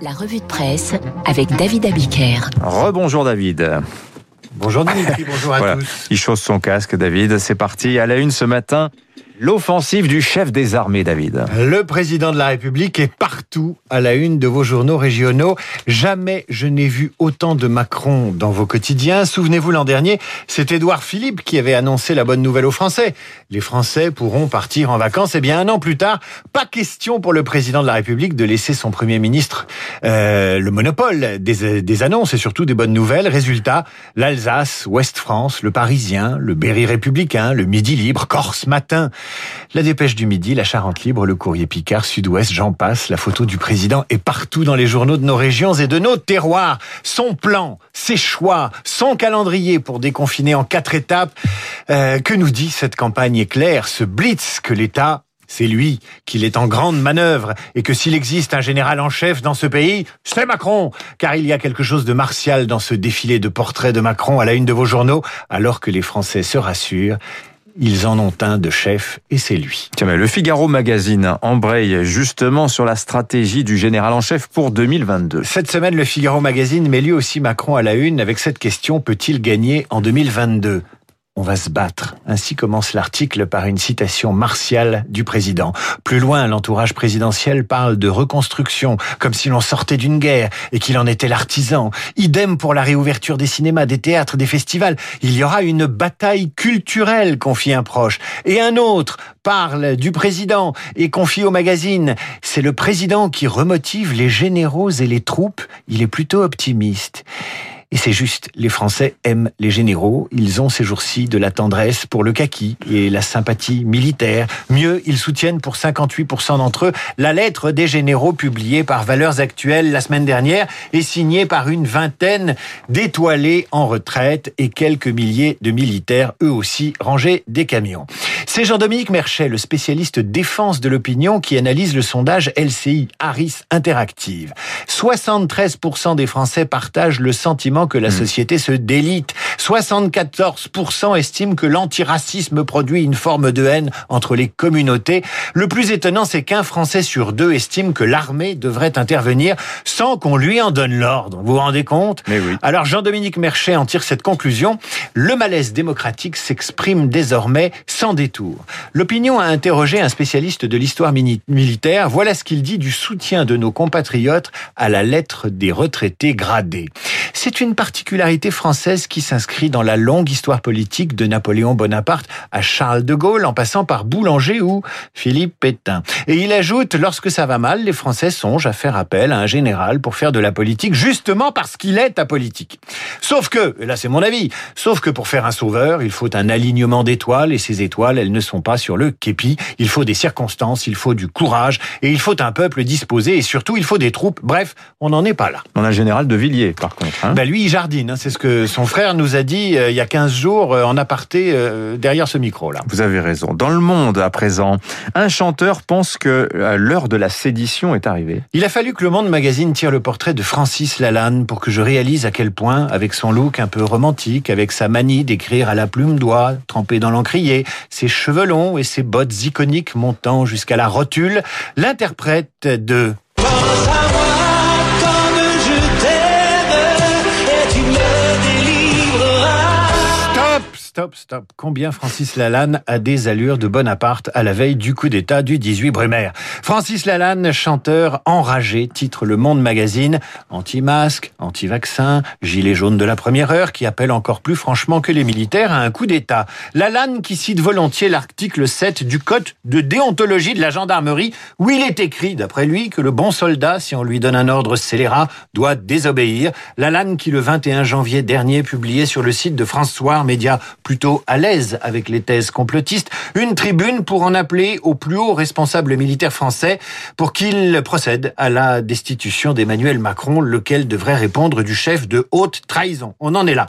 La revue de presse avec David Abiker. Rebonjour David. Bonjour Dimitri, bonjour à Voilà. tous. Il chausse son casque, David. C'est parti. À la une ce matin, l'offensive du chef des armées, David. Le président de la République est partout à la une de vos journaux régionaux. Jamais je n'ai vu autant de Macron dans vos quotidiens. Souvenez-vous l'an dernier, c'est Édouard Philippe qui avait annoncé la bonne nouvelle aux Français. Les Français pourront partir en vacances. Et bien un an plus tard, pas question pour le président de la République de laisser son Premier ministre euh, le monopole des, des annonces et surtout des bonnes nouvelles. Résultat, l'Alsace, Ouest-France, le Parisien, le Berry républicain, le Midi libre, Corse matin. La dépêche du midi, la Charente libre, le courrier Picard, Sud-Ouest, j'en passe. La photo du président est partout dans les journaux de nos régions et de nos terroirs. Son plan, ses choix, son calendrier pour déconfiner en quatre étapes. Euh, que nous dit cette campagne éclair, ce blitz que l'État c'est lui qu'il est en grande manœuvre et que s'il existe un général en chef dans ce pays, c'est Macron. Car il y a quelque chose de martial dans ce défilé de portraits de Macron à la une de vos journaux, alors que les Français se rassurent. Ils en ont un de chef et c'est lui. Tiens, mais le Figaro Magazine embraye justement sur la stratégie du général en chef pour 2022. Cette semaine, le Figaro Magazine met lui aussi Macron à la une avec cette question, peut-il gagner en 2022 on va se battre. Ainsi commence l'article par une citation martiale du président. Plus loin, l'entourage présidentiel parle de reconstruction, comme si l'on sortait d'une guerre et qu'il en était l'artisan. Idem pour la réouverture des cinémas, des théâtres, des festivals. Il y aura une bataille culturelle, confie un proche. Et un autre parle du président et confie au magazine. C'est le président qui remotive les généraux et les troupes. Il est plutôt optimiste. Et c'est juste, les Français aiment les généraux. Ils ont ces jours-ci de la tendresse pour le kaki et la sympathie militaire. Mieux, ils soutiennent pour 58% d'entre eux la lettre des généraux publiée par Valeurs Actuelles la semaine dernière et signée par une vingtaine d'étoilés en retraite et quelques milliers de militaires, eux aussi rangés des camions. C'est Jean-Dominique Merchet, le spécialiste défense de l'opinion, qui analyse le sondage LCI Harris Interactive. 73% des Français partagent le sentiment que la société se délite. 74% estiment que l'antiracisme produit une forme de haine entre les communautés. Le plus étonnant, c'est qu'un Français sur deux estime que l'armée devrait intervenir sans qu'on lui en donne l'ordre. Vous vous rendez compte? Mais oui. Alors Jean-Dominique Merchet en tire cette conclusion. Le malaise démocratique s'exprime désormais sans détour. L'opinion a interrogé un spécialiste de l'histoire militaire. Voilà ce qu'il dit du soutien de nos compatriotes à la lettre des retraités gradés. C'est une particularité française qui s'inscrit dans la longue histoire politique de Napoléon Bonaparte à Charles de Gaulle en passant par Boulanger ou Philippe Pétain. Et il ajoute, lorsque ça va mal, les Français songent à faire appel à un général pour faire de la politique, justement parce qu'il est apolitique. Sauf que, et là c'est mon avis, sauf que pour faire un sauveur, il faut un alignement d'étoiles et ces étoiles, elles ne sont pas sur le képi. Il faut des circonstances, il faut du courage et il faut un peuple disposé et surtout il faut des troupes. Bref, on n'en est pas là. On a le général de Villiers, par contre. hein. Ben lui, il jardine. hein. C'est ce que son frère nous a dit euh, il y a 15 jours euh, en aparté euh, derrière ce micro-là. Vous avez raison. Dans le monde, à présent, un chanteur pense que l'heure de la sédition est arrivée. Il a fallu que Le Monde Magazine tire le portrait de Francis Lalanne pour que je réalise à quel point, avec son look un peu romantique, avec sa manie d'écrire à la plume d'oie, trempée dans l'encrier, ses cheveux longs et ses bottes iconiques montant jusqu'à la rotule, l'interprète de Stop, stop. Combien Francis Lalanne a des allures de Bonaparte à la veille du coup d'État du 18 Brumaire? Francis Lalanne, chanteur enragé, titre Le Monde Magazine, anti-masque, anti-vaccin, gilet jaune de la première heure, qui appelle encore plus franchement que les militaires à un coup d'État. Lalanne qui cite volontiers l'article 7 du Code de déontologie de la gendarmerie, où il est écrit, d'après lui, que le bon soldat, si on lui donne un ordre scélérat, doit désobéir. Lalanne qui, le 21 janvier dernier, publiait sur le site de François, média plutôt à l'aise avec les thèses complotistes, une tribune pour en appeler au plus haut responsable militaire français pour qu'il procède à la destitution d'Emmanuel Macron, lequel devrait répondre du chef de haute trahison. On en est là.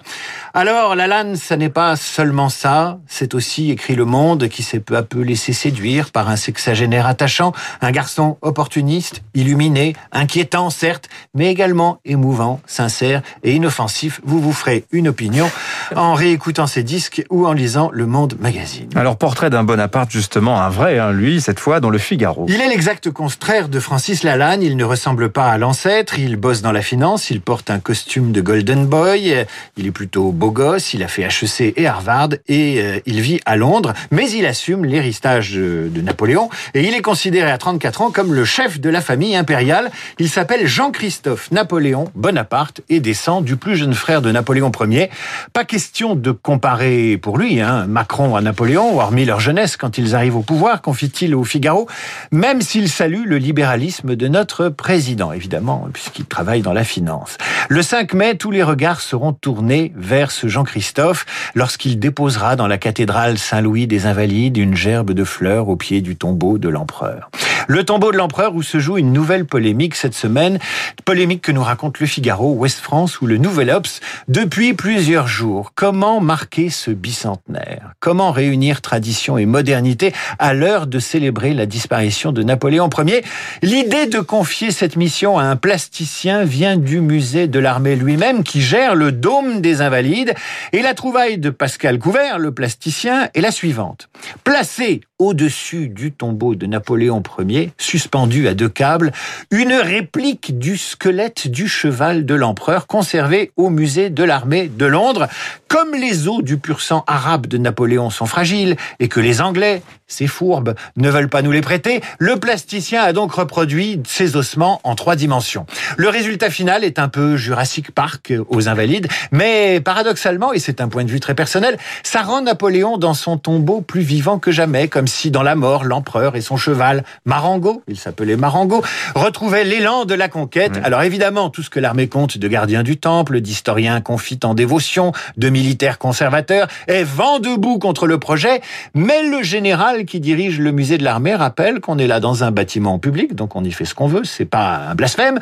Alors, Lalanne, ça n'est pas seulement ça, c'est aussi, écrit Le Monde, qui s'est peu à peu laissé séduire par un sexagénaire attachant, un garçon opportuniste, illuminé, inquiétant, certes, mais également émouvant, sincère et inoffensif. Vous vous ferez une opinion en réécoutant ces disques kiosque ou en lisant Le Monde Magazine. Alors, portrait d'un Bonaparte, justement, un vrai, hein, lui, cette fois, dans le Figaro. Il est l'exact contraire de Francis Lalanne. Il ne ressemble pas à l'ancêtre. Il bosse dans la finance. Il porte un costume de Golden Boy. Il est plutôt beau gosse. Il a fait HEC et Harvard et euh, il vit à Londres. Mais il assume l'héritage de, de Napoléon et il est considéré à 34 ans comme le chef de la famille impériale. Il s'appelle Jean-Christophe Napoléon Bonaparte et descend du plus jeune frère de Napoléon Ier. Pas question de comparer pour lui hein, Macron à Napoléon, hormis leur jeunesse quand ils arrivent au pouvoir, confie-t-il au Figaro, même s'il salue le libéralisme de notre président, évidemment, puisqu'il travaille dans la finance. Le 5 mai, tous les regards seront tournés vers ce Jean-Christophe lorsqu'il déposera dans la cathédrale Saint-Louis des Invalides une gerbe de fleurs au pied du tombeau de l'empereur. Le tombeau de l'empereur où se joue une nouvelle polémique cette semaine, polémique que nous raconte le Figaro, Ouest France ou le Nouvel Obs depuis plusieurs jours. Comment marquer ce bicentenaire. Comment réunir tradition et modernité à l'heure de célébrer la disparition de Napoléon Ier? L'idée de confier cette mission à un plasticien vient du musée de l'armée lui-même qui gère le dôme des Invalides. Et la trouvaille de Pascal Couvert, le plasticien, est la suivante. Placé au-dessus du tombeau de Napoléon Ier, suspendu à deux câbles, une réplique du squelette du cheval de l'empereur conservé au musée de l'armée de Londres. Comme les os du pur sang arabe de Napoléon sont fragiles et que les Anglais, ces fourbes, ne veulent pas nous les prêter, le plasticien a donc reproduit ces ossements en trois dimensions. Le résultat final est un peu Jurassic Park aux Invalides, mais paradoxalement, et c'est un point de vue très personnel, ça rend Napoléon dans son tombeau plus vivant que jamais, si dans la mort, l'empereur et son cheval, Marengo, il s'appelait Marengo, retrouvaient l'élan de la conquête. Alors évidemment, tout ce que l'armée compte de gardiens du temple, d'historiens confits en dévotion, de militaires conservateurs, est vent debout contre le projet, mais le général qui dirige le musée de l'armée rappelle qu'on est là dans un bâtiment public, donc on y fait ce qu'on veut, c'est pas un blasphème,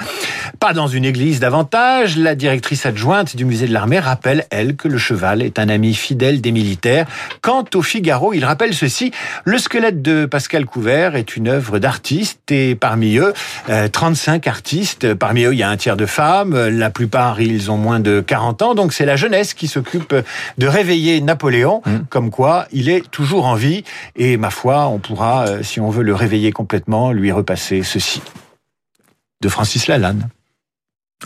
pas dans une église davantage. La directrice adjointe du musée de l'armée rappelle, elle, que le cheval est un ami fidèle des militaires. Quant au Figaro, il rappelle ceci, le squelette de Pascal Couvert est une œuvre d'artiste et parmi eux, 35 euh, artistes. Parmi eux, il y a un tiers de femmes. La plupart, ils ont moins de 40 ans. Donc c'est la jeunesse qui s'occupe de réveiller Napoléon, mmh. comme quoi il est toujours en vie. Et ma foi, on pourra, euh, si on veut le réveiller complètement, lui repasser ceci. De Francis Lalanne.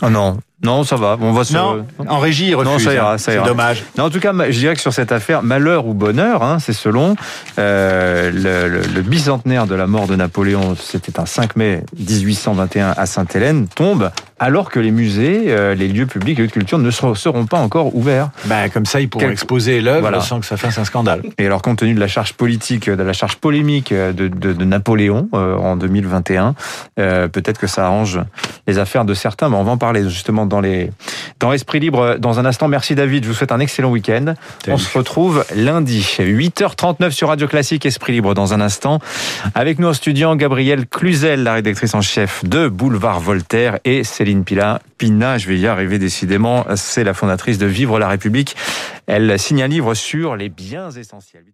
Oh non, non, ça va. On va se... Non, en régie, il refuse. Non, ça ira, ça ira. C'est dommage. Non, en tout cas, je dirais que sur cette affaire, malheur ou bonheur, hein, c'est selon euh, le, le, le, bicentenaire de la mort de Napoléon, c'était un 5 mai 1821 à Sainte-Hélène, tombe alors que les musées, euh, les lieux publics, les lieux de culture ne seront pas encore ouverts. Ben, comme ça, ils pourront exposer l'œuvre voilà. sans que ça fasse un scandale. Et alors, compte tenu de la charge politique, de la charge polémique de, de, de Napoléon euh, en 2021, euh, peut-être que ça arrange les affaires de certains, mais on va en parler justement dans les dans Esprit Libre dans un instant. Merci David, je vous souhaite un excellent week-end. On se retrouve lundi, 8h39 sur Radio Classique Esprit Libre dans un instant. Avec nous en studio, Gabrielle Cluzel, la rédactrice en chef de Boulevard Voltaire et Céline Pila. Pina, je vais y arriver décidément, c'est la fondatrice de Vivre la République. Elle signe un livre sur les biens essentiels.